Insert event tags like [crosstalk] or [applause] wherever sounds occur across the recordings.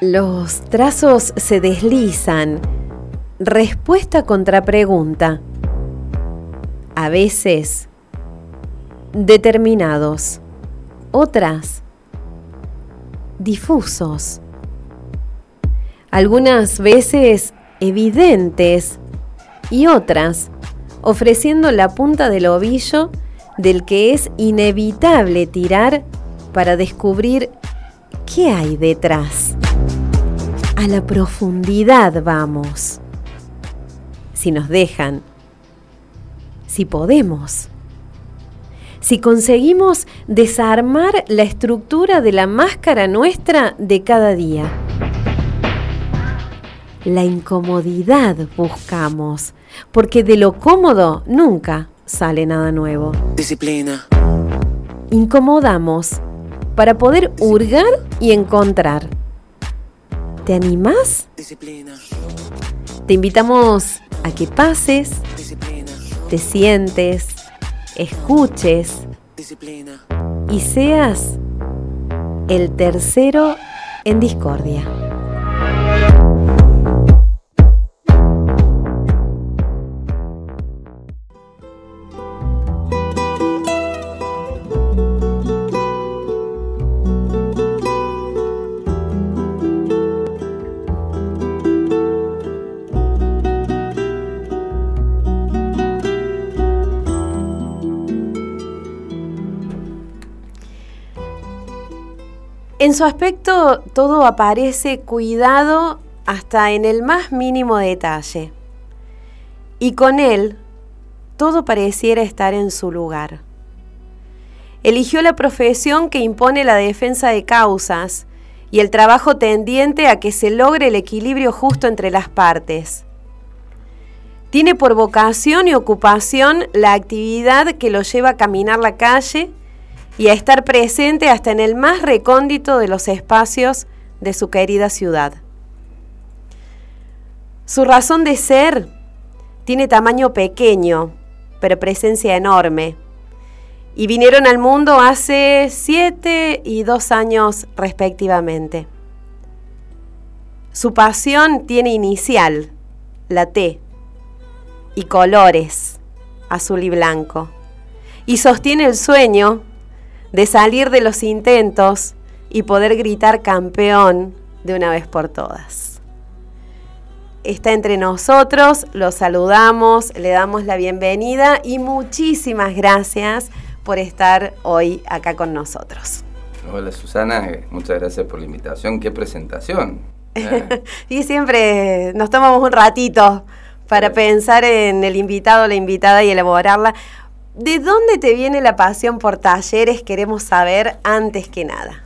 Los trazos se deslizan. Respuesta contra pregunta. A veces determinados. Otras difusos. Algunas veces evidentes y otras ofreciendo la punta del ovillo del que es inevitable tirar para descubrir qué hay detrás. A la profundidad vamos. Si nos dejan, si podemos, si conseguimos desarmar la estructura de la máscara nuestra de cada día. La incomodidad buscamos, porque de lo cómodo nunca sale nada nuevo. Disciplina. Incomodamos para poder hurgar y encontrar. ¿Te animás? Disciplina. Te invitamos a que pases, Disciplina. te sientes, escuches Disciplina. y seas el tercero en discordia. En su aspecto todo aparece cuidado hasta en el más mínimo detalle. Y con él todo pareciera estar en su lugar. Eligió la profesión que impone la defensa de causas y el trabajo tendiente a que se logre el equilibrio justo entre las partes. Tiene por vocación y ocupación la actividad que lo lleva a caminar la calle y a estar presente hasta en el más recóndito de los espacios de su querida ciudad. Su razón de ser tiene tamaño pequeño, pero presencia enorme. Y vinieron al mundo hace siete y dos años respectivamente. Su pasión tiene inicial, la T, y colores, azul y blanco. Y sostiene el sueño de salir de los intentos y poder gritar campeón de una vez por todas. Está entre nosotros, lo saludamos, le damos la bienvenida y muchísimas gracias por estar hoy acá con nosotros. Hola Susana, eh, muchas gracias por la invitación. Qué presentación. [laughs] ¿eh? y siempre nos tomamos un ratito para pensar en el invitado, la invitada y elaborarla. ¿De dónde te viene la pasión por talleres? Queremos saber antes que nada.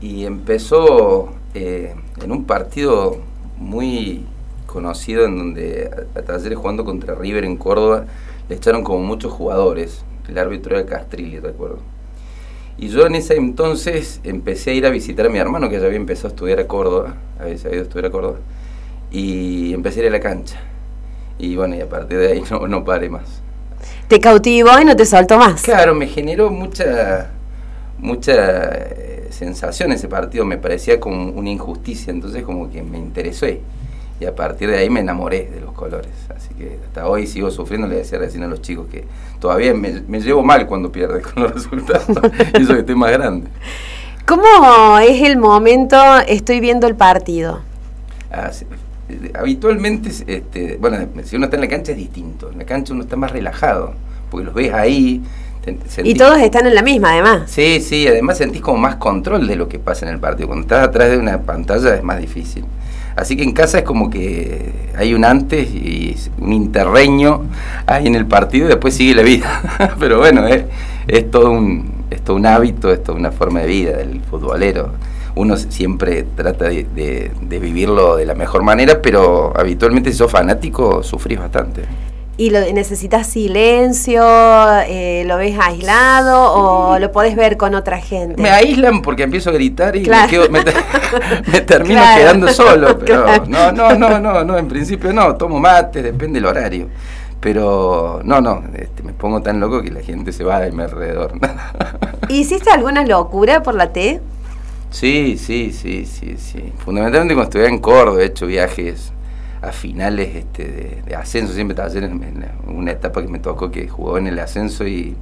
Y empezó eh, en un partido muy conocido en donde a, Talleres jugando contra River en Córdoba le echaron como muchos jugadores. El árbitro era Castrilli, recuerdo. Y yo en ese entonces empecé a ir a visitar a mi hermano que ya había empezado a estudiar a Córdoba, había ido estudiar a Córdoba, y empecé a ir a la cancha. Y bueno, y a partir de ahí [laughs] no, no paré más. Te cautivó y no te soltó más. Claro, me generó mucha, mucha eh, sensación ese partido, me parecía como una injusticia, entonces como que me interesó y a partir de ahí me enamoré de los colores, así que hasta hoy sigo sufriendo, le decía recién a los chicos que todavía me, me llevo mal cuando pierdes con los resultados, [laughs] y eso que estoy más grande. ¿Cómo es el momento, estoy viendo el partido? Ah, sí, habitualmente, este, bueno, si uno está en la cancha es distinto, en la cancha uno está más relajado, porque los ves ahí. Y todos están en la misma, además. Sí, sí, además sentís como más control de lo que pasa en el partido. Cuando estás atrás de una pantalla es más difícil. Así que en casa es como que hay un antes y un interreño ahí en el partido y después sigue la vida. [laughs] Pero bueno, es, es, todo un, es todo un hábito, es toda una forma de vida del futbolero. Uno siempre trata de, de- de vivirlo de la mejor manera, pero habitualmente si sos fanático sufrís bastante. ¿Y lo, necesitas silencio? eh, ¿Lo ves aislado o lo podés ver con otra gente? Me aíslan porque empiezo a gritar y Claro. me, quedo- me te- [laughs] me termino Claro. quedando solo. [laughs] Pero Claro. no, no, no, no, no, en principio no, tomo mate, depende del horario. Pero no, no, este, me pongo tan loco que la gente se va de mi alrededor. [laughs] ¿Hiciste alguna locura por la T? Sí, sí, sí, sí, sí. Fundamentalmente cuando estuve en Córdoba he hecho viajes a finales este, de, ascenso, siempre estaba en, una etapa que me tocó que jugó en el ascenso y,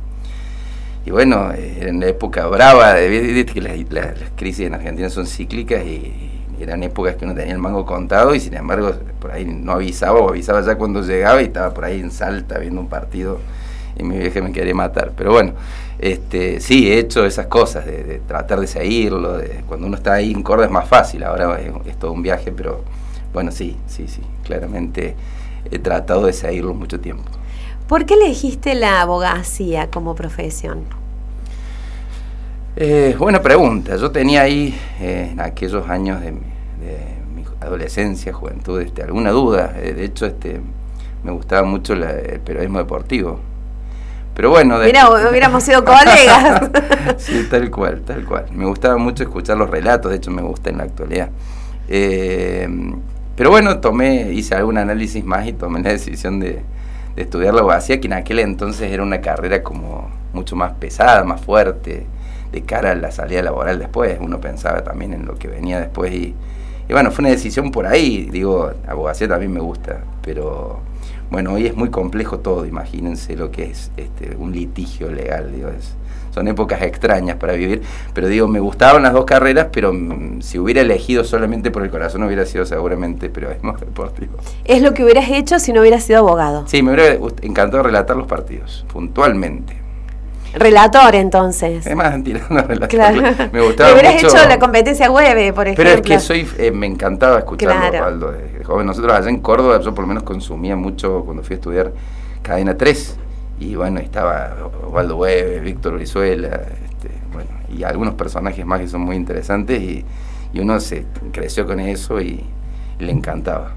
y bueno, era en la época brava, viste que las, las- crisis en Argentina son cíclicas y eran épocas que uno tenía el mango contado y sin embargo por ahí no avisaba o avisaba ya cuando llegaba y estaba por ahí en Salta viendo un partido y mi vieja me quería matar. Pero bueno, este, sí, he hecho esas cosas, de, de tratar de seguirlo, de, cuando uno está ahí en Córdoba es más fácil, ahora es, es todo un viaje, pero bueno, sí, sí, sí, claramente he tratado de seguirlo mucho tiempo. ¿Por qué elegiste la abogacía como profesión? Eh, buena pregunta. Yo tenía ahí, eh, en aquellos años de, mi- de mi adolescencia, juventud, este, alguna duda. Eh, de hecho, este, me gustaba mucho la- el periodismo deportivo. Pero bueno... de- Mira, hubiéramos sido colegas. [laughs] sí, tal cual, tal cual. Me gustaba mucho escuchar los relatos, de hecho me gusta en la actualidad. Eh, pero bueno, tomé, hice algún análisis más y tomé la decisión de, de estudiar la abogacía, que en aquel entonces era una carrera como mucho más pesada, más fuerte, de cara a la salida laboral después. Uno pensaba también en lo que venía después y, y bueno, fue una decisión por ahí. Digo, abogacía también me gusta, pero bueno, hoy es muy complejo todo, imagínense lo que es este, un litigio legal, digo, es, son épocas extrañas para vivir, pero digo, me gustaban las dos carreras, pero mm, si hubiera elegido solamente por el corazón hubiera sido seguramente periodismo deportivo. es lo que hubieras hecho si no hubieras sido abogado. Sí, me hubiera encantado relatar los partidos, puntualmente. Relator, entonces. Además, tirando [laughs] a relatar, Claro. me gustaba Te hubieras mucho- hecho la competencia web, por ejemplo. Pero es que soy, eh, me encantaba escucharlo, Claro. Osvaldo, de joven. Nosotros allá en Córdoba, yo por lo menos consumía mucho cuando fui a estudiar Cadena 3. Y bueno, estaba Osvaldo Hueve, Víctor Brizuela, este, bueno, y algunos personajes más que son muy interesantes. Y, y uno se creció con eso y, y le encantaba.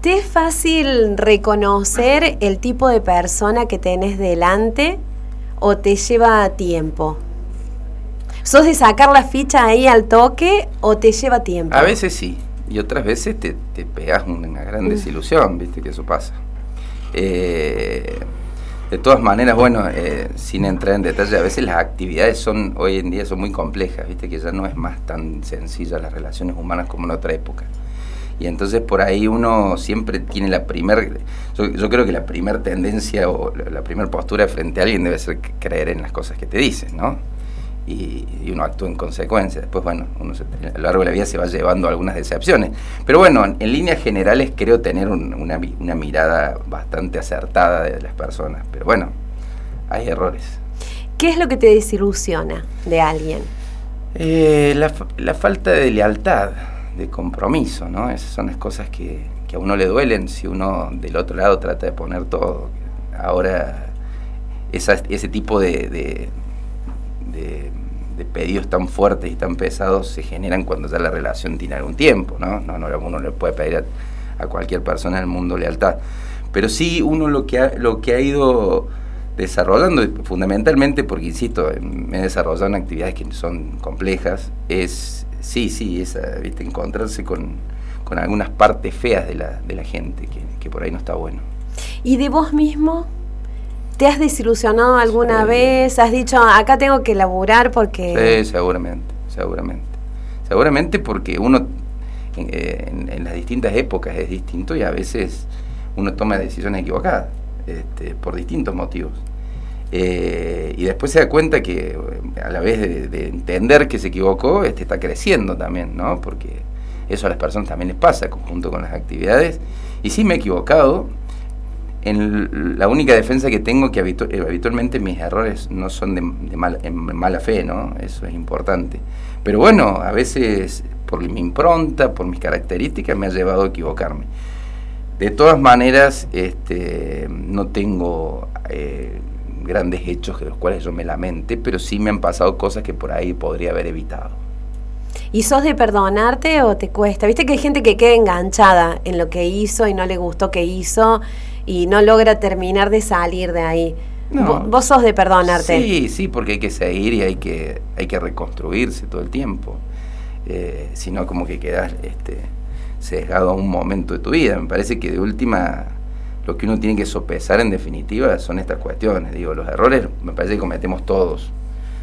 ¿Te es fácil reconocer el tipo de persona que tenés delante o te lleva tiempo? ¿Sos de sacar la ficha ahí al toque o te lleva tiempo? A veces sí, y otras veces te, te pegas una gran desilusión, viste que eso pasa. Eh, de todas maneras, bueno, eh, sin entrar en detalle, a veces las actividades son hoy en día son muy complejas, viste que ya no es más tan sencilla las relaciones humanas como en otra época. Y entonces por ahí uno siempre tiene la primer, yo, yo creo que la primer tendencia o la, la primer postura frente a alguien debe ser creer en las cosas que te dicen, ¿no? Y, y uno actúa en consecuencia. Después, bueno, uno se- a lo largo de la vida se va llevando algunas decepciones. Pero bueno, en, en líneas generales creo tener un- una, una mirada bastante acertada de las personas. Pero bueno, hay errores. ¿Qué es lo que te desilusiona de alguien? Eh, la, la falta de lealtad, de compromiso, ¿no? Esas son las cosas que, que a uno le duelen si uno del otro lado trata de poner todo. Ahora, esa- ese tipo de, de, de- de pedidos tan fuertes y tan pesados se generan cuando ya la relación tiene algún tiempo, ¿no? No, no uno le puede pedir a, a cualquier persona del mundo lealtad. Pero sí uno lo que ha, lo que ha ido desarrollando, fundamentalmente porque, insisto, me he desarrollado en actividades que son complejas, es, sí, sí, esa, ¿viste? encontrarse con, con algunas partes feas de la, de la gente, que, que por ahí no está bueno. ¿Y de vos mismo? ¿Te has desilusionado alguna Sí. vez? ¿Has dicho, acá tengo que laburar porque... Sí, seguramente, seguramente. Seguramente porque uno en, en las distintas épocas es distinto y a veces uno toma decisiones equivocadas este, por distintos motivos. Eh, y después se da cuenta que eh, a la vez de, de entender que se equivocó, este, está creciendo también, ¿no? Porque eso a las personas también les pasa, junto con las actividades. Y sí me he equivocado. En la única defensa que tengo, que eh, habitualmente mis errores no son de, en mala fe, ¿no? Eso es importante. Pero bueno, a veces por mi impronta, por mis características, me ha llevado a equivocarme. De todas maneras, este, no tengo grandes hechos de los cuales yo me lamente, pero sí me han pasado cosas que por ahí podría haber evitado. ¿Y sos de perdonarte o te cuesta? Viste que hay gente que queda enganchada en lo que hizo y no le gustó que hizo y no logra terminar de salir de ahí. No. Vo- Vos sos de perdonarte. Sí, sí, porque hay que seguir y hay que, hay que reconstruirse todo el tiempo. Eh, si no, como que quedas este, sesgado a un momento de tu vida. Me parece que de última, lo que uno tiene que sopesar en definitiva son estas cuestiones. Digo, los errores me parece que cometemos todos.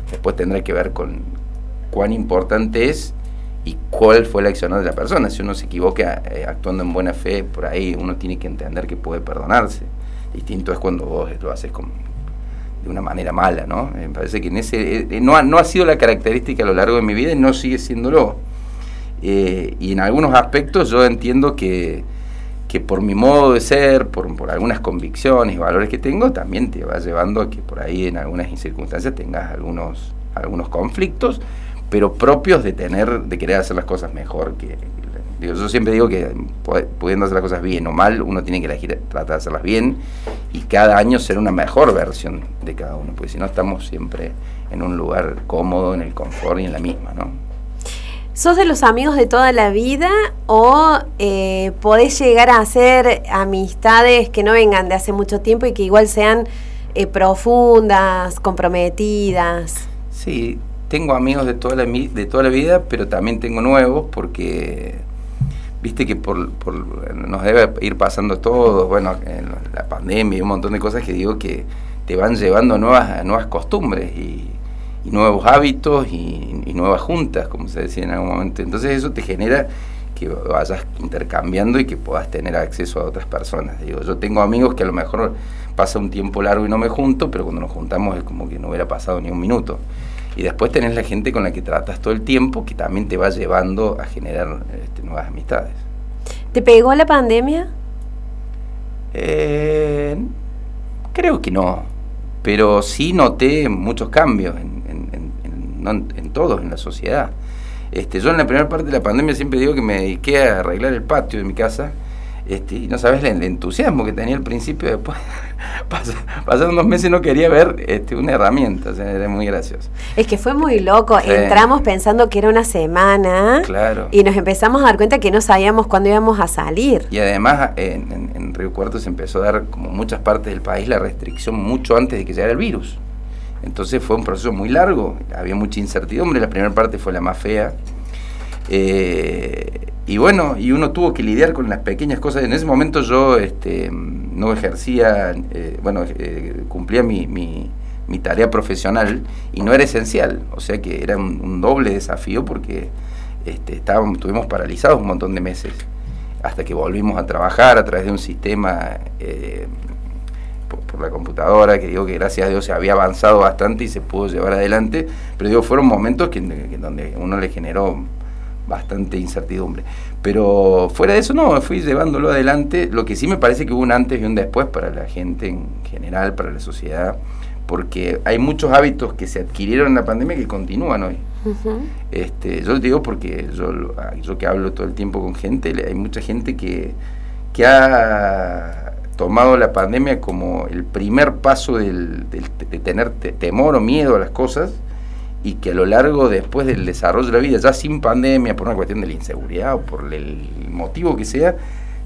Después tendrá que ver con cuán importante es y cuál fue la acción de la persona. Si uno se equivoca eh, actuando en buena fe, por ahí uno tiene que entender que puede perdonarse. Distinto es cuando vos lo haces con, de una manera mala, ¿no? Me parece que en ese eh, no, ha, no ha sido la característica a lo largo de mi vida y no sigue siéndolo. Eh, y en algunos aspectos yo entiendo que, que por mi modo de ser, por, por, algunas convicciones y valores que tengo, también te va llevando a que por ahí en algunas circunstancias tengas algunos, algunos conflictos, pero propios de tener, de querer hacer las cosas mejor que, yo siempre digo que pudiendo hacer las cosas bien o mal, uno tiene que elegir tratar de hacerlas bien y cada año ser una mejor versión de cada uno, porque si no estamos siempre en un lugar cómodo, en el confort y en la misma, ¿no? ¿Sos de los amigos de toda la vida o eh, podés llegar a hacer amistades que no vengan de hace mucho tiempo y que igual sean eh, profundas, comprometidas? Sí, tengo amigos de toda, la, de toda la vida, pero también tengo nuevos porque viste que por, por, nos debe ir pasando todo, bueno, en la pandemia y un montón de cosas que digo que te van llevando a nuevas, nuevas costumbres y, nuevos hábitos y, y, nuevas juntas, como se decía en algún momento. Entonces eso te genera que vayas intercambiando y que puedas tener acceso a otras personas. Digo, yo tengo amigos que a lo mejor pasa un tiempo largo y no me junto, pero cuando nos juntamos es como que no hubiera pasado ni un minuto. Y después tenés la gente con la que tratas todo el tiempo que también te va llevando a generar este, nuevas amistades. ¿Te pegó la pandemia? Eh, creo que no, pero sí noté muchos cambios en, en, en, en todos, en la sociedad. Este, yo en la primera parte de la pandemia siempre digo que me dediqué a arreglar el patio de mi casa este, y no sabes el, entusiasmo que tenía al principio, después [laughs] pasaron unos meses y no quería ver este, una herramienta, o sea, era muy gracioso. Es que fue muy loco, entramos pensando que era una semana claro. y nos empezamos a dar cuenta que no sabíamos cuándo íbamos a salir. Y además en, en, Río Cuarto se empezó a dar, como muchas partes del país, la restricción mucho antes de que llegara el virus. Entonces fue un proceso muy largo, había mucha incertidumbre, la primera parte fue la más fea. Eh, y bueno, y uno tuvo que lidiar con las pequeñas cosas. En ese momento yo este, no ejercía, eh, bueno, eh, cumplía mi, mi, tarea profesional y no era esencial. O sea que era un, doble desafío porque este, estábamos, estuvimos paralizados un montón de meses hasta que volvimos a trabajar a través de un sistema por, por, la computadora, que digo que gracias a Dios se había avanzado bastante y se pudo llevar adelante, pero digo, fueron momentos que, que donde uno le generó bastante incertidumbre. Pero fuera de eso, no, fui llevándolo adelante. Lo que sí me parece que hubo un antes y un después para la gente en general, para la sociedad, porque hay muchos hábitos que se adquirieron en la pandemia que continúan hoy. Uh -huh. este, yo lo digo porque yo, yo que hablo todo el tiempo con gente, hay mucha gente que, que ha tomado la pandemia como el primer paso del, de tener temor o miedo a las cosas y que a lo largo después del desarrollo de la vida, ya sin pandemia, por una cuestión de la inseguridad o por el motivo que sea,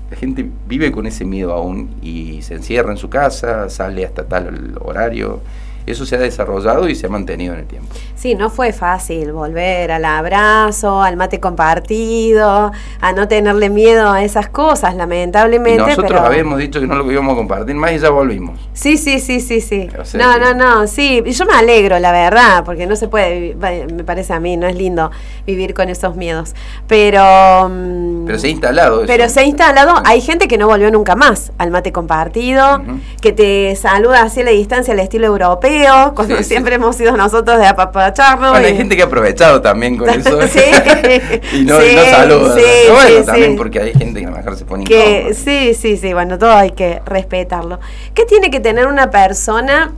la gente vive con ese miedo aún y se encierra en su casa, sale hasta tal horario eso se ha desarrollado y se ha mantenido en el tiempo. Sí, no fue fácil volver al abrazo, al mate compartido, a no tenerle miedo a esas cosas, lamentablemente. Nosotros pero... habíamos dicho que no lo íbamos a compartir más y ya volvimos. Sí, sí, sí, sí, sí. O sea no, que- no, no, sí. Y Yo me alegro, la verdad, porque no se puede, me parece a mí, no es lindo vivir con esos miedos. Pero... mm, Pero se ha instalado eso. Pero se ha instalado, hay gente que no volvió nunca más al mate compartido, que te saluda así a la distancia al estilo europeo, cuando Sí, sí. siempre hemos sido nosotros de apapacharnos. Bueno, hay y- gente que ha aprovechado también con [laughs] eso. Sí. [laughs] y, no, y Sí, no saluda. Pero bueno, también porque hay gente que a lo mejor se pone que incómoda. sí, sí, sí, bueno, todo hay que respetarlo. ¿Qué tiene que tener una persona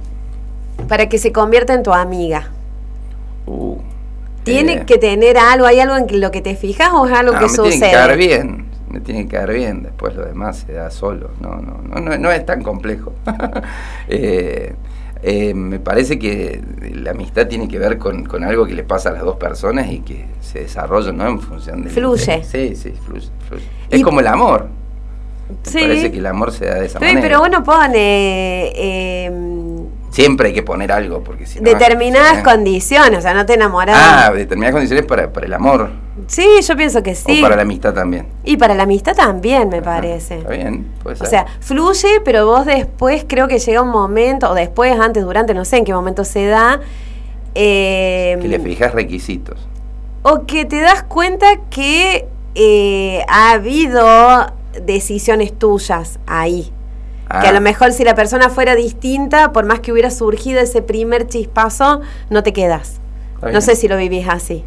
para que se convierta en tu amiga? Uh, ¿Tiene eh, que tener algo, hay algo en lo que te fijas o es algo no, que me sucede? tiene que bien. Me tiene que caer bien. Después lo demás se da solo. No, no, no, no, no es tan complejo. [laughs] Eh, eh, me parece que la amistad tiene que ver con, con algo que le pasa a las dos personas y que se desarrolla ¿no? en función de... Fluye. Sí, sí, fluye. fluye. Es como el amor. Me Sí. parece que el amor se da de esa Sí, manera. pero uno pone eh, Siempre hay que poner algo, porque si no... determinadas condiciones, o sea, no te enamoras. Ah, determinadas condiciones para, para el amor. Sí, yo pienso que sí. O para la amistad también. Y para la amistad también, me Ajá, parece. Está bien, puede O ser. sea, fluye, pero vos después creo que llega un momento, o después, antes, durante, no sé en qué momento se da, Eh, Que le fijas requisitos. o que te das cuenta que eh, ha habido decisiones tuyas ahí. Que a Ah, lo mejor si la persona fuera distinta, por más que hubiera surgido ese primer chispazo, no te quedas. No sé si lo vivís así.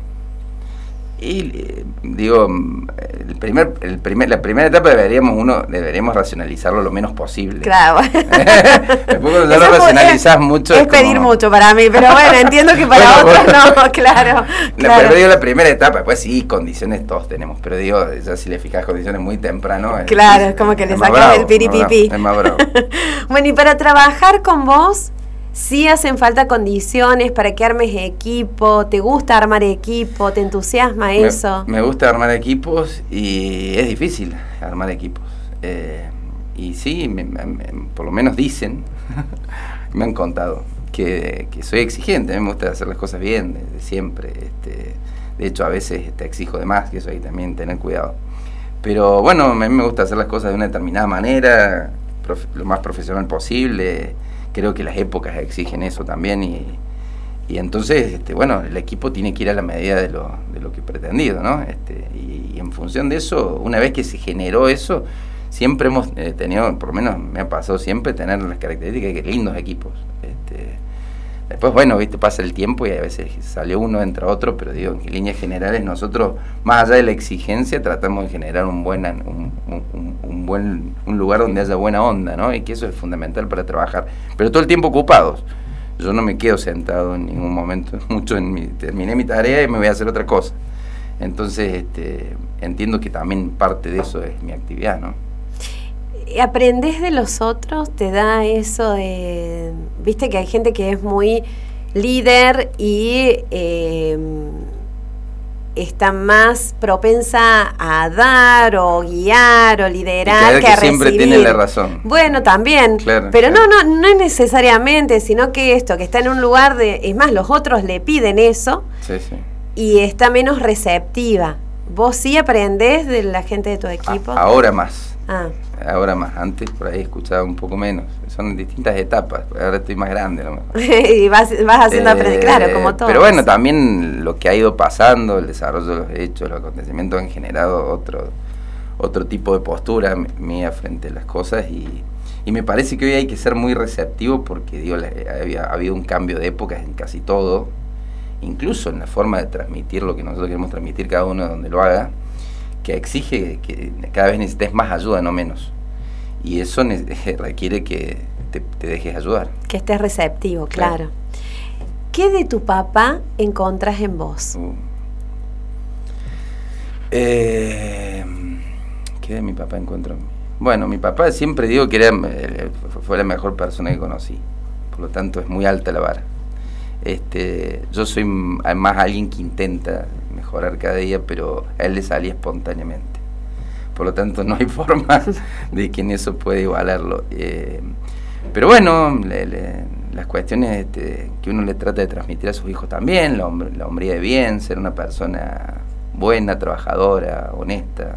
Y eh, digo, mm, el primer, el primer, la primera etapa deberíamos uno, deberíamos racionalizarlo lo menos posible. Claro. [laughs] Después cuando lo racionalizás es- mucho. Es, como- pedir mucho para mí, pero bueno, [laughs] entiendo que para Bueno, otros bueno. no, [laughs] claro. La, claro. pero digo la primera etapa, después sí, condiciones todos tenemos, pero digo, ya si le fijas condiciones muy temprano. Claro, es como que le sacas el bravo, Es más bravo. bueno, y para trabajar con vos, sí hacen falta condiciones para que armes equipo, te gusta armar equipo, te entusiasma eso. Me, gusta armar equipos y es difícil armar equipos. Eh, y sí, me- por lo menos dicen, [laughs] me han contado, que, que soy exigente, a mí me gusta hacer las cosas bien, desde siempre. Este, de hecho, a veces te exijo de más, que eso hay también tener cuidado. Pero bueno, a mí me gusta hacer las cosas de una determinada manera, prof- lo más profesional posible. Creo que las épocas exigen eso también y, y entonces, este, bueno, el equipo tiene que ir a la medida de lo, de lo que pretendido, ¿no? Este, y, y en función de eso, una vez que se generó eso, siempre hemos eh, tenido, por lo menos me ha pasado siempre, tener las características de que lindos equipos. Después, bueno, viste, pasa el tiempo y a veces sale uno, entra otro, pero digo, en líneas generales nosotros, más allá de la exigencia, tratamos de generar un buen, un- un buen un lugar donde haya buena onda, ¿no? Y que eso es fundamental para trabajar. Pero todo el tiempo ocupados. Yo no me quedo sentado en ningún momento, [laughs] mucho en mi, terminé mi tarea y me voy a hacer otra cosa. Entonces, este, entiendo que también parte de eso es mi actividad, ¿no? ¿Aprendes de los otros? ¿Te da eso de... Viste que hay gente que es muy líder y eh, está más propensa a dar o guiar o Y liderar creer que, a que siempre recibir. tiene la razón. Bueno, también. Claro, pero claro. no, no, no es necesariamente, sino que esto, que está en un lugar de... Es más, los otros le piden eso Sí, sí. y está menos receptiva. ¿Vos sí aprendés de la gente de tu A- equipo? ahora más. Ah. Ahora más. Antes por ahí escuchaba un poco menos. Son distintas etapas. Ahora estoy más grande a lo mejor. [laughs] y vas, vas haciendo Eh, aprender, claro, como todo. Pero bueno, también lo que ha ido pasando, el desarrollo de los hechos, los acontecimientos han generado otro, otro tipo de postura mía frente a las cosas y, y me parece que hoy hay que ser muy receptivo porque digo, la- había, ha habido un cambio de épocas en casi todo, incluso en la forma de transmitir lo que nosotros queremos transmitir cada uno donde lo haga, que exige que cada vez necesites más ayuda, no menos. Y eso [laughs] requiere que te, te dejes ayudar. Que estés receptivo, Claro. claro. ¿Qué de tu papá encontrás en vos? Uh. Eh, ¿Qué de mi papá encuentro? en mí? Bueno, mi papá siempre digo que era, eh, fue- la mejor persona que conocí. Por lo tanto, es muy alta la vara. Este, yo soy m- además alguien que intenta mejorar cada día, pero a él le salía espontáneamente. Por lo tanto, no hay [laughs] forma de que en eso pueda igualarlo. Eh, pero bueno, le- las cuestiones este, que uno le trata de transmitir a sus hijos también, la, la hombría de bien, ser una persona buena, trabajadora, honesta,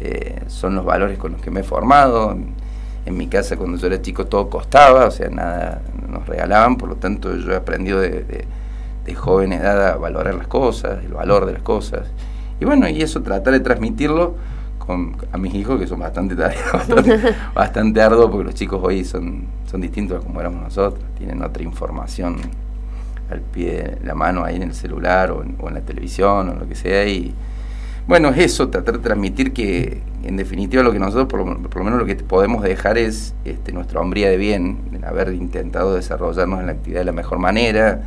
eh, son los valores con los que me he formado. En mi casa cuando yo era chico todo costaba, o sea, nada nos regalaban, por lo tanto yo he aprendido de, de joven edad a valorar las cosas, el valor de las cosas. Y bueno, y eso tratar de transmitirlo con, a mis hijos, que son bastante [laughs] bastante, [laughs] bastante arduo, porque los chicos hoy son, son distintos a como éramos nosotros, tienen otra información al pie de la mano ahí en el celular o en, o en la televisión o lo que sea. Y bueno, es eso, tratar de transmitir que en definitiva lo que nosotros por lo, por lo menos lo que podemos dejar es este, nuestra hombría de bien, de haber intentado desarrollarnos en la actividad de la mejor manera,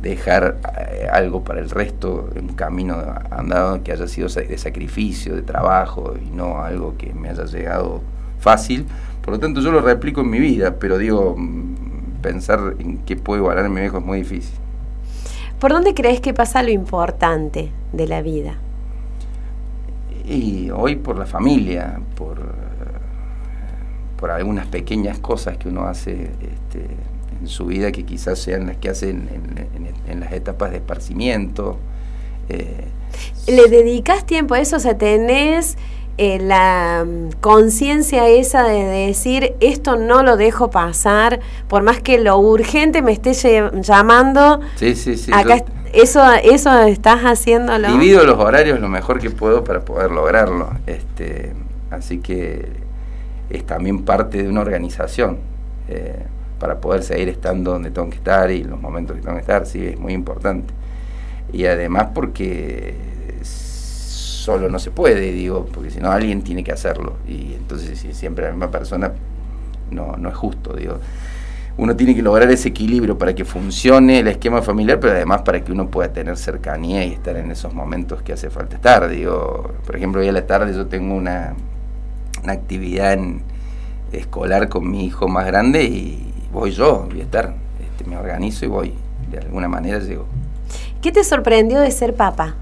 dejar eh, algo para el resto, un camino andado que haya sido de sacrificio, de trabajo y no algo que me haya llegado fácil. Por lo tanto, yo lo replico en mi vida, pero digo, mm, pensar en qué puedo igualar en mi viejo es muy difícil. ¿Por dónde crees que pasa lo importante de la vida? Y hoy por la familia, por, eh, por algunas pequeñas cosas que uno hace este, en su vida que quizás sean las que hacen en, en- en las etapas de esparcimiento. eh, ¿Le dedicas tiempo a eso? O sea, tenés eh, la mm, conciencia esa de decir esto no lo dejo pasar, por más que lo urgente me esté llamando, Sí, sí, sí. acá yo eso, eso estás haciéndolo. divido los horarios lo mejor que puedo para poder lograrlo. Este, así que es también parte de una organización eh, para poder seguir estando donde tengo que estar y los momentos que tengo que estar, sí, es muy importante. Y además porque solo no se puede, digo, porque si no alguien tiene que hacerlo. Y entonces si siempre la misma persona no, no es justo, digo. Uno tiene que lograr ese equilibrio para que funcione el esquema familiar, pero además para que uno pueda tener cercanía y estar en esos momentos que hace falta estar. Digo, por ejemplo, hoy a la tarde yo tengo una, una actividad escolar con mi hijo más grande y voy yo, voy a estar, este, me organizo y voy, de alguna manera llego. ¿Qué te sorprendió de ser papá?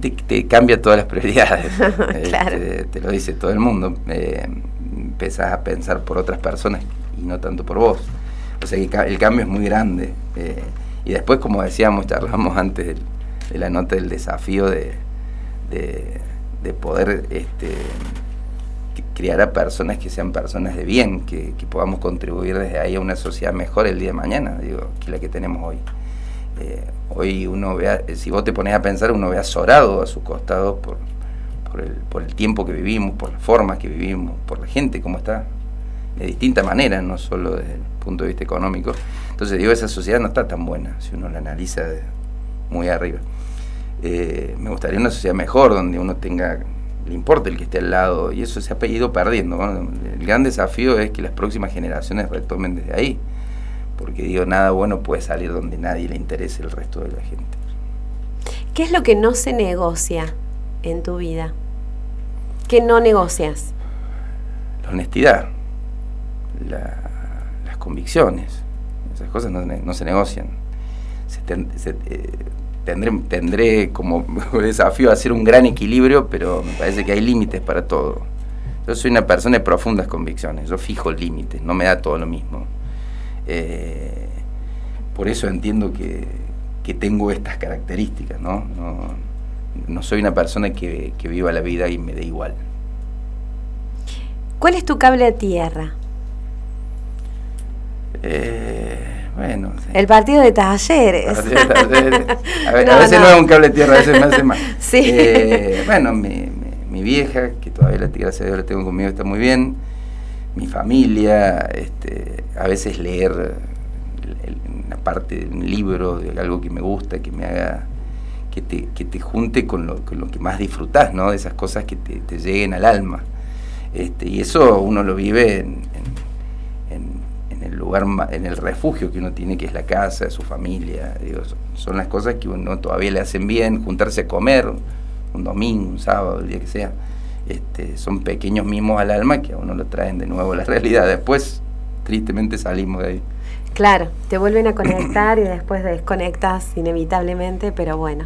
te, te cambia todas las prioridades. [laughs] Claro. Este, te lo dice todo el mundo. Eh, empezás a pensar por otras personas y no tanto por vos. O sea que el cambio es muy grande. eh, y después, como decíamos, charlamos antes de la nota del desafío de, de, de poder este, criar a personas que sean personas de bien, que, que podamos contribuir desde ahí a una sociedad mejor el día de mañana, digo, que la que tenemos hoy. Eh, hoy uno ve, a- si vos te pones a pensar, uno ve azorado a su costado por, por, el, tiempo que vivimos, por las formas que vivimos, por la gente, cómo está, de distinta manera, no solo desde el punto de vista económico. Entonces digo, esa sociedad no está tan buena si uno la analiza muy arriba. Eh, me gustaría una sociedad mejor, donde uno tenga, le importe el que esté al lado, y eso se ha ido perdiendo. ¿no? El gran desafío es que las próximas generaciones retomen desde ahí porque digo, nada bueno puede salir donde nadie le interese el resto de la gente. ¿Qué es lo que no se negocia en tu vida? ¿Qué no negocias? La honestidad, la- las convicciones, esas cosas no, se negocian. Se, eh, tendré, tendré como [laughs] desafío hacer un gran equilibrio, pero me parece que hay límites para todo. Yo soy una persona de profundas convicciones, yo fijo límites, no me da todo lo mismo. Eh, por eso entiendo que, que tengo estas características, ¿no? No, no soy una persona que, que viva la vida y me dé igual. ¿Cuál es tu cable a tierra? Eh, bueno, sí. El partido de talleres. [laughs] A ver, No, a veces no. no. es un cable de tierra, a veces me hace mal. [laughs] Sí. Eh, bueno, mi, mi- mi vieja, que todavía la, gracias a Dios la tengo conmigo, está muy bien. Mi familia, este, a veces leer una parte de un libro, de algo que me gusta, que me haga, que te, que te junte con lo, con lo que más disfrutás, ¿no? De esas cosas que te, te lleguen al alma. Este, y eso uno lo vive en, en- lugar, en el refugio que uno tiene, que es la casa, su familia. Digo, son, las cosas que uno todavía le hacen bien, juntarse a comer un domingo, un sábado, el día que sea. Este, son pequeños mimos al alma que a uno lo traen de nuevo a la [laughs] realidad. Después, tristemente, salimos de ahí. Claro, te vuelven a conectar y después desconectas inevitablemente, pero bueno.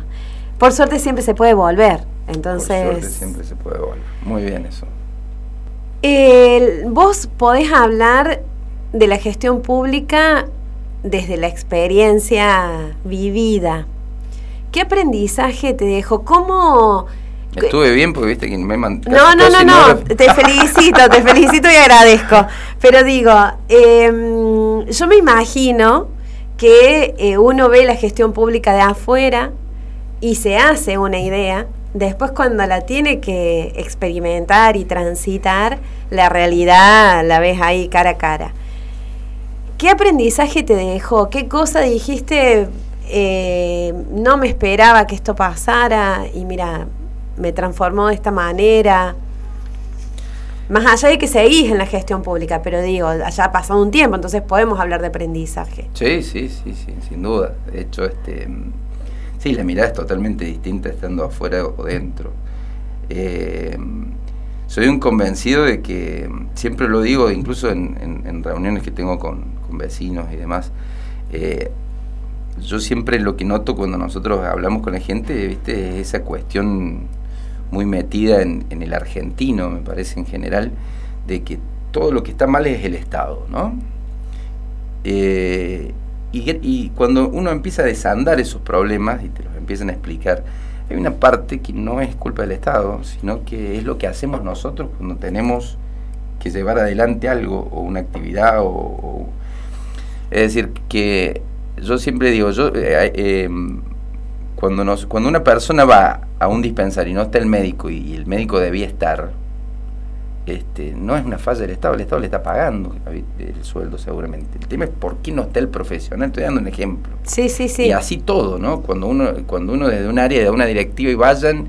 Por suerte siempre se puede volver. Por Entonces, suerte siempre se puede volver. Muy bien eso. el- vos podés hablar de la gestión pública desde la experiencia vivida. ¿Qué aprendizaje te dejó? ¿Cómo... Estuve bien porque viste que me man- No, no, no, no, te felicito, te felicito y agradezco. Pero digo, em, yo me imagino que eh, uno ve la gestión pública de afuera y se hace una idea, después cuando la tiene que experimentar y transitar, la realidad la ves ahí cara a cara. ¿Qué aprendizaje te dejó? ¿Qué cosa dijiste? eh, no me esperaba que esto pasara y mira, me transformó de esta manera. Más allá de que seguís en la gestión pública, pero digo, allá ha pasado un tiempo, entonces podemos hablar de aprendizaje. Sí, sí, sí, sí, sin duda. De hecho, este, sí, la mirada es totalmente distinta estando afuera o dentro. Eh, soy un convencido de que, siempre lo digo, incluso en, en- en reuniones que tengo con, vecinos y demás, eh, yo siempre lo que noto cuando nosotros hablamos con la gente, viste, es esa cuestión muy metida en, el argentino, me parece en general, de que todo lo que está mal es el Estado, ¿no? Eh, y, cuando uno empieza a desandar esos problemas y te los empiezan a explicar, hay una parte que no es culpa del Estado, sino que es lo que hacemos nosotros cuando tenemos que llevar adelante algo o una actividad o- es decir que yo siempre digo yo eh, eh, cuando nos cuando una persona va a un dispensario y no está el médico y, y el médico debía estar este, no es una falla del Estado, el Estado le está pagando el sueldo seguramente. El tema es por qué no está el profesional. Estoy dando un ejemplo. Sí, sí, sí. Y así todo, ¿no? Cuando uno, cuando uno desde un área, de una directiva y vayan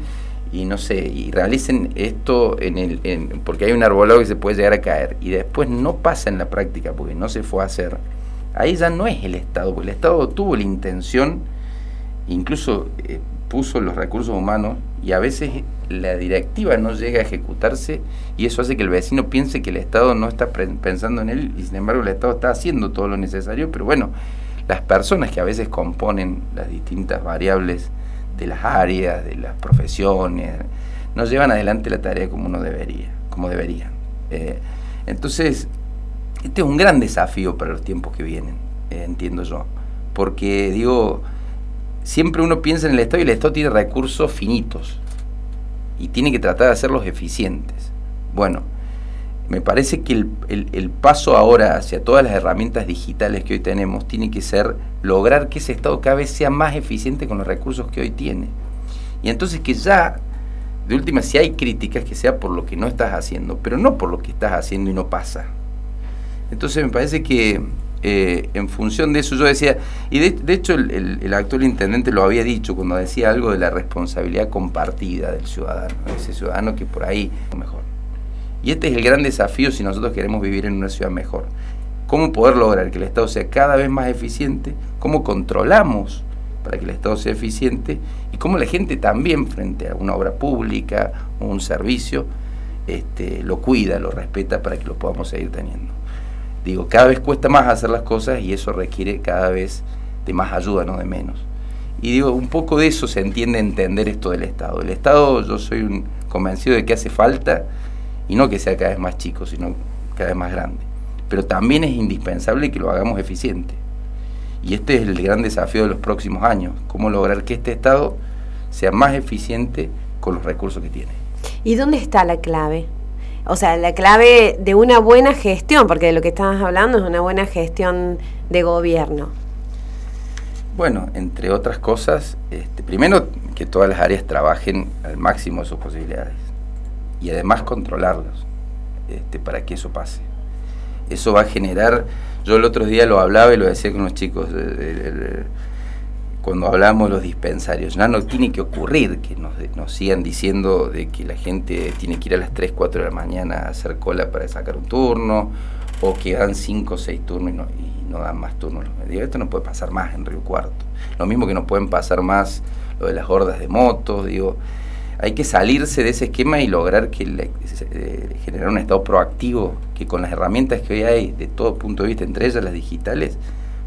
y no sé, y realicen esto en el, en- porque hay un arbolado que se puede llegar a caer y después no pasa en la práctica porque no se fue a hacer. Ahí ya no es el Estado, porque el Estado tuvo la intención, incluso eh, puso los recursos humanos y a veces la directiva no llega a ejecutarse y eso hace que el vecino piense que el Estado no está pensando en él y sin embargo el Estado está haciendo todo lo necesario, pero bueno, las personas que a veces componen las distintas variables de las áreas, de las profesiones, no llevan adelante la tarea como uno debería, como deberían. Eh, entonces, este es un gran desafío para los tiempos que vienen, eh, entiendo yo, porque digo, siempre uno piensa en el Estado y el Estado tiene recursos finitos y tiene que tratar de hacerlos eficientes. Bueno, me parece que el, el- el paso ahora hacia todas las herramientas digitales que hoy tenemos tiene que ser lograr que ese Estado cada vez sea más eficiente con los recursos que hoy tiene. Y entonces que ya, de última, si hay críticas, que sea por lo que no estás haciendo, pero no por lo que estás haciendo y no pasa. Entonces me parece que eh, en función de eso yo decía, y de, hecho el, el- el actual intendente lo había dicho cuando decía algo de la responsabilidad compartida del ciudadano, de ese ciudadano que por ahí es mejor. Y este es el gran desafío si nosotros queremos vivir en una ciudad mejor. ¿Cómo poder lograr que el Estado sea cada vez más eficiente? ¿Cómo controlamos para que el Estado sea eficiente? Y cómo la gente también frente a una obra pública o un servicio este, lo cuida, lo respeta para que lo podamos seguir teniendo. Digo, cada vez cuesta más hacer las cosas y eso requiere cada vez de más ayuda, no de menos. Y digo, un poco de eso se entiende entender esto del Estado. El Estado, yo soy un convencido de que hace falta, y no que sea cada vez más chico, sino cada vez más grande. Pero también es indispensable que lo hagamos eficiente. Y este es el gran desafío de los próximos años, cómo lograr que este Estado sea más eficiente con los recursos que tiene. ¿Y dónde está la clave? O sea, la clave de una buena gestión, porque de lo que estabas hablando es una buena gestión de gobierno. Bueno, entre otras cosas, este, primero que todas las áreas trabajen al máximo de sus posibilidades y además controlarlos este, para que eso pase. Eso va a generar, yo el otro día lo hablaba y lo decía con los chicos, cuando hablamos de los dispensarios, ya no tiene que ocurrir que nos, nos sigan diciendo de que la gente tiene que ir a las 3, 4 de la mañana a hacer cola para sacar un turno, o que dan 5 o 6 turnos y no, y no dan más turnos. Digo, esto no puede pasar más en Río Cuarto. Lo mismo que no pueden pasar más lo de las hordas de motos, digo, hay que salirse de ese esquema y lograr que la- eh, generar un estado proactivo que con las herramientas que hoy hay de todo punto de vista, entre ellas las digitales,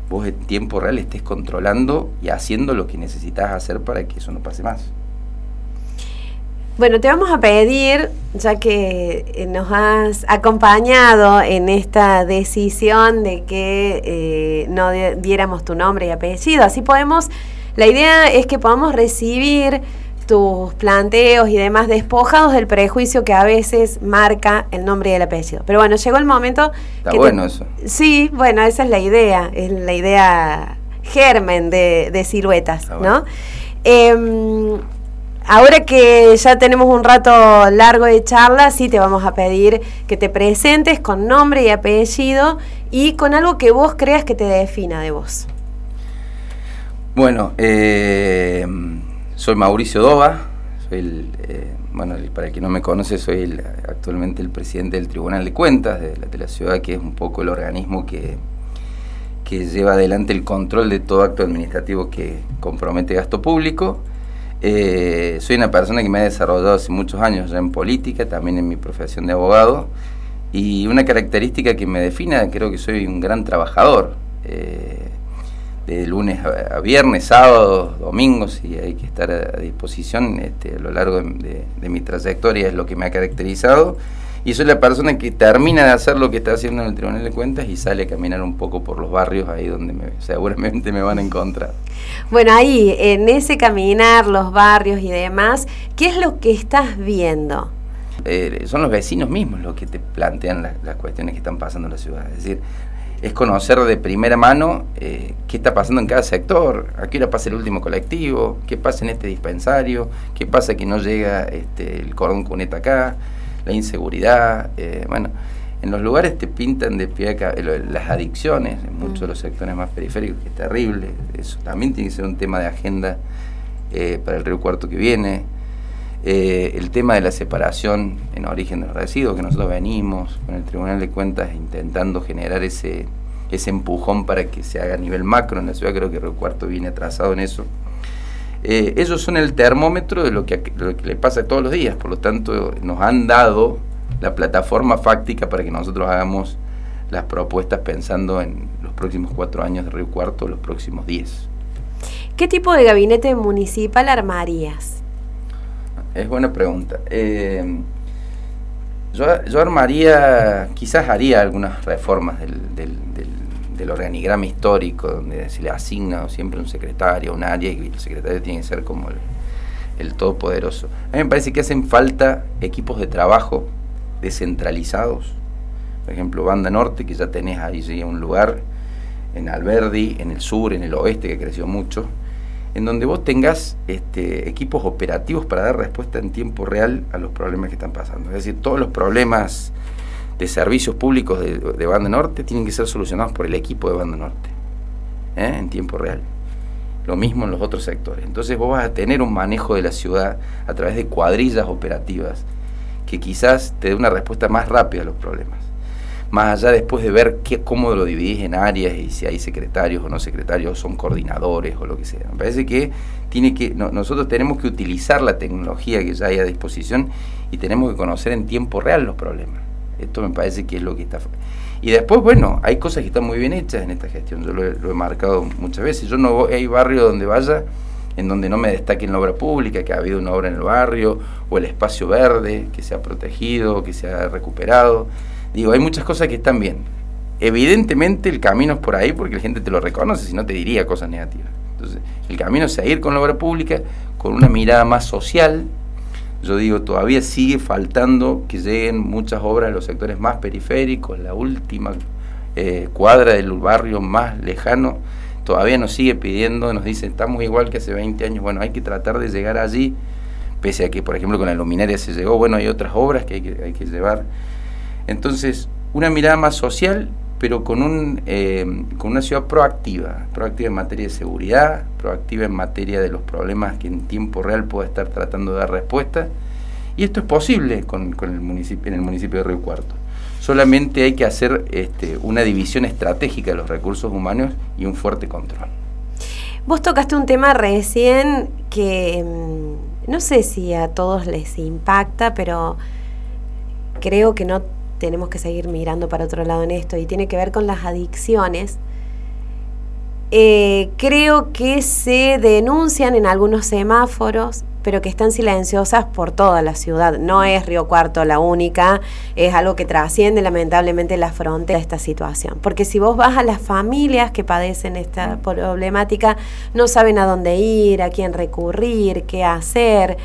vos en tiempo real estés controlando y haciendo lo que necesitas hacer para que eso no pase más. Bueno, te vamos a pedir, ya que eh, nos has acompañado en esta decisión de que eh, no di- diéramos tu nombre y apellido, así podemos, la idea es que podamos recibir tus planteos y demás despojados del prejuicio que a veces marca el nombre y el apellido. Pero bueno, llegó el momento... Está que te- bueno eso. Sí, bueno, esa es la idea, es la idea germen de, de siluetas, Está ¿no? bueno. Em, ahora que ya tenemos un rato largo de charla, sí te vamos a pedir que te presentes con nombre y apellido y con algo que vos creas que te defina de vos. Bueno, eh, soy Mauricio Dova, soy el, eh, bueno, para el que no me conoce, soy el- actualmente el presidente del Tribunal de Cuentas de la, ciudad, que es un poco el organismo que, que lleva adelante el control de todo acto administrativo que compromete gasto público. Eh, soy una persona que me ha desarrollado hace muchos años ya en política, también en mi profesión de abogado, y una característica que me define, creo que soy un gran trabajador. eh, de lunes a, viernes, sábados, domingos, y hay que estar a, disposición este, a lo largo de, de- de mi trayectoria, es lo que me ha caracterizado. Y soy la persona que termina de hacer lo que está haciendo en el Tribunal de Cuentas y sale a caminar un poco por los barrios ahí donde me, seguramente me van a encontrar. Bueno, ahí, en ese caminar, los barrios y demás, ¿qué es lo que estás viendo? Eh, son los vecinos mismos los que te plantean las cuestiones que están pasando en la ciudad. Es decir, es conocer de primera mano eh, qué está pasando en cada sector, a qué hora pasa el último colectivo, qué pasa en este dispensario, qué pasa que no llega este, el cordón cuneta acá, la inseguridad. Eh, bueno, en los lugares te pintan de pie acá, las adicciones, en muchos de los sectores más periféricos, que es terrible. Eso también tiene que ser un tema de agenda para el Río Cuarto que viene. Eh, el tema de la separación en origen de los residuos, que nosotros venimos con el Tribunal de Cuentas intentando generar ese, ese empujón para que se haga a nivel macro en la ciudad, creo que Río Cuarto viene atrasado en eso. Eh, ellos son el termómetro de lo que, lo que le pasa todos los días, por lo tanto nos han dado la plataforma fáctica para que nosotros hagamos las propuestas pensando en los próximos cuatro años de Río Cuarto, los próximos diez. ¿Qué tipo de gabinete municipal armarías? Es buena pregunta. Eh, yo, armaría, quizás haría algunas reformas del, del, organigrama histórico, donde se le asigna siempre un secretario, un área, y el secretario tiene que ser como el, todopoderoso. A mí me parece que hacen falta equipos de trabajo descentralizados. Por ejemplo, Banda Norte, que ya tenés ahí un lugar, en Alberdi, en el sur, en el oeste, que creció mucho en donde vos tengas este, equipos operativos para dar respuesta en tiempo real a los problemas que están pasando. Es decir, todos los problemas de servicios públicos de, Banda Norte tienen que ser solucionados por el equipo de Banda Norte, ¿eh? en tiempo real. Lo mismo en los otros sectores. Entonces vos vas a tener un manejo de la ciudad a través de cuadrillas operativas que quizás te dé una respuesta más rápida a los problemas más allá después de ver qué, cómo lo dividís en áreas y si hay secretarios o no secretarios, son coordinadores o lo que sea. Me parece que, tiene que nosotros tenemos que utilizar la tecnología que ya hay a disposición y tenemos que conocer en tiempo real los problemas. Esto me parece que es lo que está... Y después, bueno, hay cosas que están muy bien hechas en esta gestión, yo lo he, marcado muchas veces. Yo no hay barrio donde vaya en donde no me destaquen la obra pública, que ha habido una obra en el barrio, o el espacio verde, que se ha protegido, que se ha recuperado. Digo, hay muchas cosas que están bien. Evidentemente el camino es por ahí porque la gente te lo reconoce, si no te diría cosas negativas. Entonces, el camino es seguir con la obra pública, con una mirada más social. Yo digo, todavía sigue faltando que lleguen muchas obras a los sectores más periféricos, la última eh, cuadra del barrio más lejano, todavía nos sigue pidiendo, nos dice, estamos igual que hace 20 años, bueno, hay que tratar de llegar allí, pese a que, por ejemplo, con la luminaria se llegó, bueno, hay otras obras que hay que, hay que llevar. Entonces, una mirada más social, pero con, un, eh, con una ciudad proactiva, proactiva en materia de seguridad, proactiva en materia de los problemas que en tiempo real pueda estar tratando de dar respuesta. Y esto es posible con, el municipio, en el municipio de Río Cuarto. Solamente hay que hacer este, una división estratégica de los recursos humanos y un fuerte control. Vos tocaste un tema recién que mm, no sé si a todos les impacta, pero creo que no tenemos que seguir mirando para otro lado en esto y tiene que ver con las adicciones. Eh, creo que se denuncian en algunos semáforos, pero que están silenciosas por toda la ciudad. No es Río Cuarto la única, es algo que trasciende lamentablemente la frontera de esta situación. Porque si vos vas a las familias que padecen esta problemática, no saben a dónde ir, a quién recurrir, qué hacer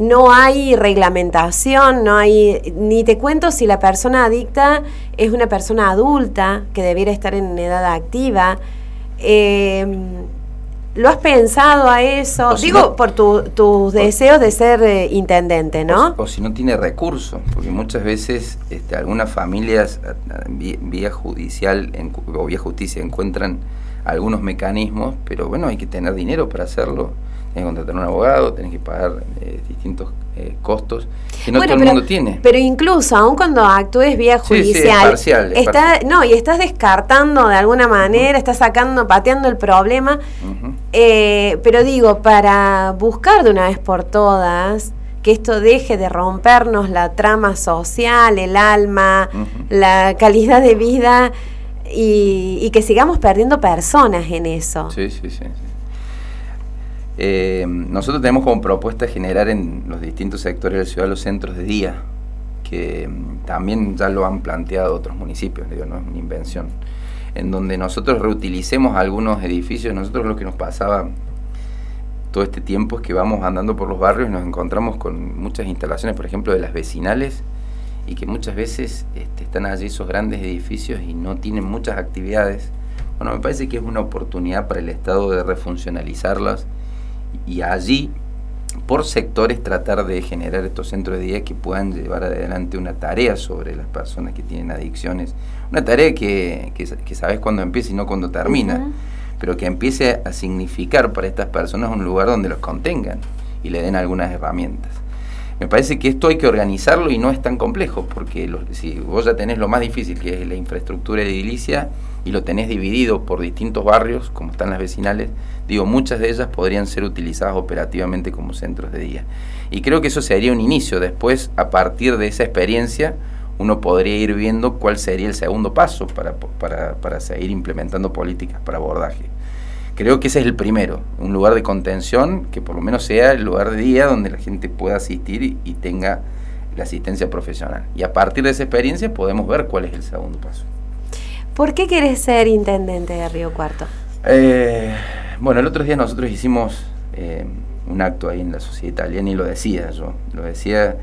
no hay reglamentación, no hay, ni te cuento si la persona adicta es una persona adulta que debiera estar en edad activa. Em, ¿Lo has pensado a eso? Digo, por tus deseos de ser eh, intendente, ¿no? O, si no tiene recursos, porque muchas veces este, algunas familias vía, judicial o vía justicia encuentran algunos mecanismos, pero bueno, hay que tener dinero para hacerlo tenés que contratar un abogado, tenés que pagar eh, distintos eh, costos que no todo el mundo tiene. Pero incluso, aun cuando actúes vía judicial, está, no, y estás descartando de alguna manera, estás sacando, pateando el problema, eh, pero digo, para buscar de una vez por todas que esto deje de rompernos la trama social, el alma, la calidad de vida y, y, que sigamos perdiendo personas en eso. Sí, sí, sí. Eh, nosotros tenemos como propuesta generar en los distintos sectores de la ciudad los centros de día, que mm, también ya lo han planteado otros municipios, digo, no es una invención, en donde nosotros reutilicemos algunos edificios, nosotros lo que nos pasaba todo este tiempo es que vamos andando por los barrios y nos encontramos con muchas instalaciones, por ejemplo, de las vecinales, y que muchas veces este, están allí esos grandes edificios y no tienen muchas actividades. Bueno, me parece que es una oportunidad para el Estado de refuncionalizarlas y allí, por sectores, tratar de generar estos centros de día que puedan llevar adelante una tarea sobre las personas que tienen adicciones. Una tarea que, que, sabes cuándo empieza y no cuándo termina pero que empiece a significar para estas personas un lugar donde los contengan y le den algunas herramientas. Me parece que esto hay que organizarlo y no es tan complejo, porque si vos ya tenés lo más difícil, que es la infraestructura edilicia, y lo tenés dividido por distintos barrios, como están las vecinales, digo, muchas de ellas podrían ser utilizadas operativamente como centros de día. Y creo que eso sería un inicio. Después, a partir de esa experiencia, uno podría ir viendo cuál sería el segundo paso para, para, para seguir implementando políticas para abordaje. Creo que ese es el primero, un lugar de contención que por lo menos sea el lugar de día donde la gente pueda asistir y, tenga la asistencia profesional. Y a partir de esa experiencia podemos ver cuál es el segundo paso. ¿Por qué quieres ser intendente de Río Cuarto? Eh, bueno, el otro día nosotros hicimos eh, un acto ahí en la sociedad italiana y lo decía yo, lo decía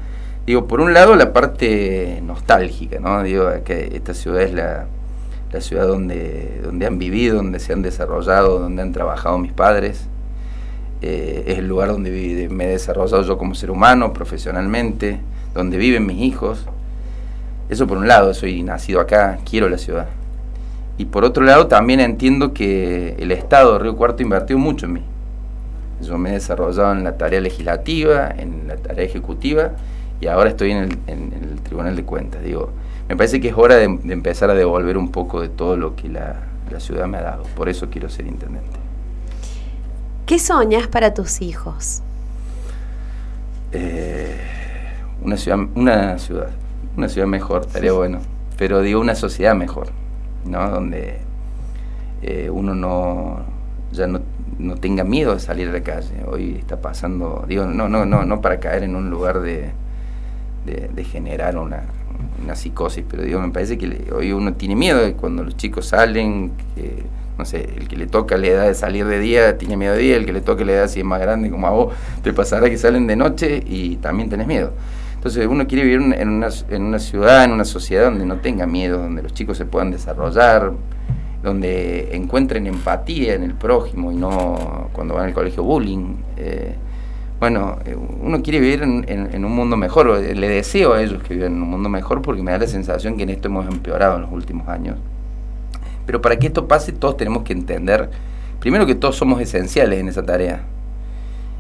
Digo, por un lado la parte nostálgica, ¿no? Digo, que esta ciudad es la, ciudad donde, donde han vivido, donde se han desarrollado, donde han trabajado mis padres. Eh, es el lugar donde me he desarrollado yo como ser humano, profesionalmente, donde viven mis hijos. Eso por un lado, soy nacido acá, quiero la ciudad. Y por otro lado también entiendo que el Estado de Río Cuarto invirtió mucho en mí. Yo me he desarrollado en la tarea legislativa, en la tarea ejecutiva y ahora estoy en el, Tribunal de Cuentas. Digo, me parece que es hora de, empezar a devolver un poco de todo lo que la, ciudad me ha dado. Por eso quiero ser intendente. ¿Qué soñas para tus hijos? Eh, una ciudad, una ciudad, una ciudad mejor, estaría bueno. Pero digo una sociedad mejor, ¿no? Donde eh, uno no ya no, no, tenga miedo de salir a la calle. Hoy está pasando, digo, no, no, no, no para caer en un lugar de, de, generar una, psicosis, pero digo, me parece que hoy uno tiene miedo de cuando los chicos salen, que, no sé, el que le toca la edad de salir de día tiene miedo de día, el que le toca la edad si es más grande como a vos, te pasará que salen de noche y también tenés miedo. Entonces uno quiere vivir en una, en una ciudad, en una sociedad donde no tenga miedo, donde los chicos se puedan desarrollar, donde encuentren empatía en el prójimo y no cuando van al colegio bullying. Eh, bueno, eh, uno quiere vivir en, un mundo mejor, le deseo a ellos que vivan en un mundo mejor porque me da la sensación que en esto hemos empeorado en los últimos años. Pero para que esto pase todos tenemos que entender, primero que todos somos esenciales en esa tarea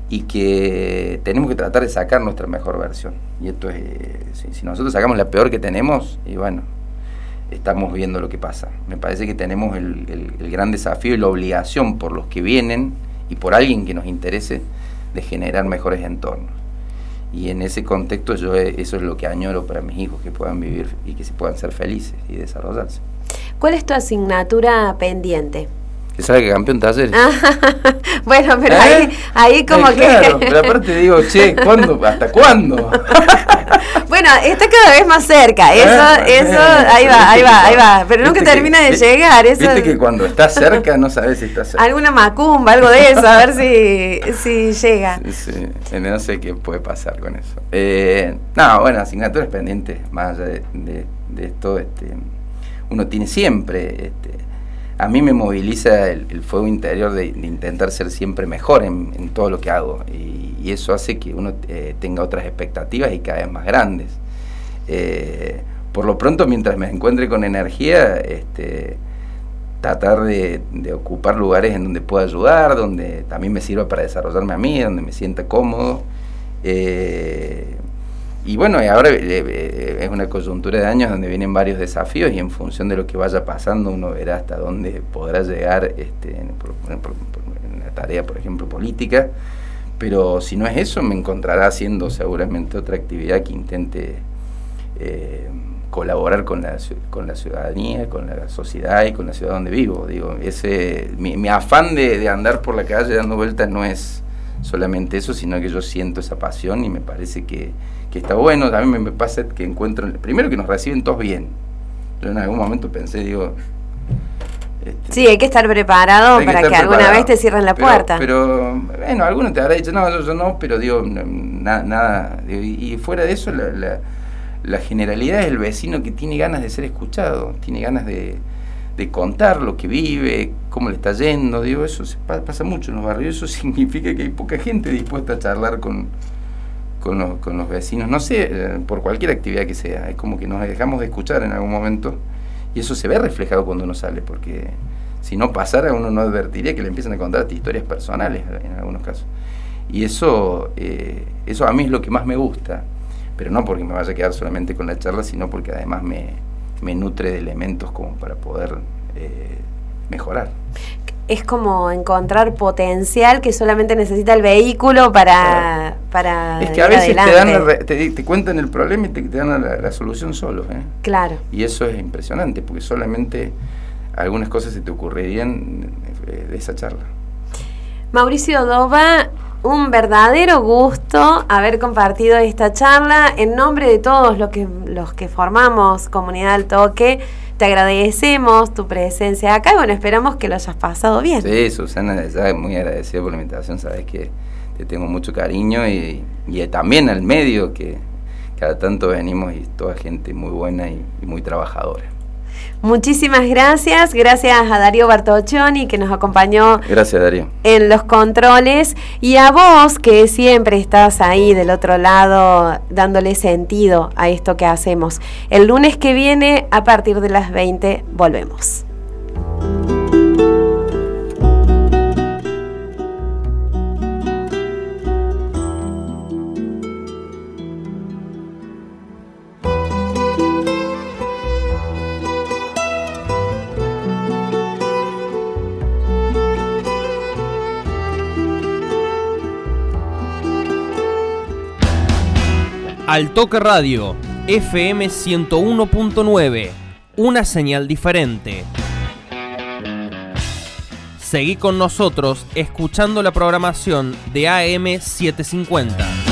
y que tenemos que tratar de sacar nuestra mejor versión. Y esto es, si, nosotros sacamos la peor que tenemos, y bueno, estamos viendo lo que pasa. Me parece que tenemos el, el gran desafío y la obligación por los que vienen y por alguien que nos interese de generar mejores entornos. Y en ese contexto yo eso es lo que añoro para mis hijos, que puedan vivir y que se puedan ser felices y desarrollarse. ¿Cuál es tu asignatura pendiente? Que sabe que campeón taller. [laughs] bueno, pero ¿Eh? ahí, ahí como eh, claro, [laughs] pero aparte digo, che, ¿cuándo? ¿Hasta cuándo? [laughs] Bueno, está cada vez más cerca. Eso, ah, eso, ahí va, ahí va, ahí va. Pero nunca termina de llegar. Eso... Viste que cuando está cerca no sabes si está cerca. Alguna macumba, algo de eso, a ver si, si llega. Sí, sí, no sé qué puede pasar con eso. Eh, no, bueno, asignaturas pendientes, más allá de, de, esto, este, uno tiene siempre. Este, a mí me moviliza el, fuego interior de, intentar ser siempre mejor en, todo lo que hago y, eso hace que uno eh, tenga otras expectativas y cada vez más grandes. Eh, por lo pronto, mientras me encuentre con energía, este, tratar de, ocupar lugares en donde pueda ayudar, donde también me sirva para desarrollarme a mí, donde me sienta cómodo. Eh, y bueno, ahora eh, eh, es una coyuntura de años donde vienen varios desafíos y en función de lo que vaya pasando uno verá hasta dónde podrá llegar este, en, la tarea, por ejemplo, política. Pero si no es eso, me encontrará haciendo seguramente otra actividad que intente eh, colaborar con la, con la ciudadanía, con la sociedad y con la ciudad donde vivo. Digo, ese, mi, afán de, de andar por la calle dando vueltas no es solamente eso, sino que yo siento esa pasión y me parece que, que está bueno. Mí me pasa que encuentro, primero que nos reciben todos bien. Yo en algún momento pensé, digo... Este, sí, hay que estar preparado para que, alguna vez te cierren la puerta. Pero, bueno, alguno te habrá dicho, no, yo, no, pero digo, nada. y, fuera de eso, la, la, generalidad es el vecino que tiene ganas de ser escuchado, tiene ganas de, de contar lo que vive, cómo le está yendo, digo, eso se pasa mucho en los barrios, eso [laughs] significa que hay poca gente dispuesta a charlar con, con, los, con los vecinos, no sé, eh, por cualquier actividad que sea, es como que nos dejamos de escuchar en algún momento y eso se ve reflejado cuando uno sale, porque si no pasara uno no advertiría que le empiezan a contar historias personales en algunos casos. Y eso, eh, eso a mí es lo que más me gusta, pero no porque me vaya a quedar solamente con la charla, sino porque además me, me nutre de elementos como para poder eh, mejorar. Es como encontrar potencial que solamente necesita el vehículo para... para es que a veces te, dan te, cuentan el problema y te, dan la, solución solo. ¿eh? Claro. Y eso es impresionante, porque solamente algunas cosas se te ocurrirían eh, de esa charla. Mauricio Dova, un verdadero gusto haber compartido esta charla en nombre de todos los que, los que formamos Comunidad al Toque. Te agradecemos tu presencia acá y bueno, esperamos que lo hayas pasado bien. Sí, Susana, ya muy agradecido por la invitación, sabes que te tengo mucho cariño y, también al medio que cada tanto venimos y toda gente muy buena y muy trabajadora. Muchísimas gracias, gracias a Darío Bartoccioni que nos acompañó gracias, Darío. en los controles y a vos que siempre estás ahí del otro lado dándole sentido a esto que hacemos. El lunes que viene a partir de las 20 volvemos. Al Toque Radio, FM 101.9, una señal diferente. Seguí con nosotros escuchando la programación de AM 750.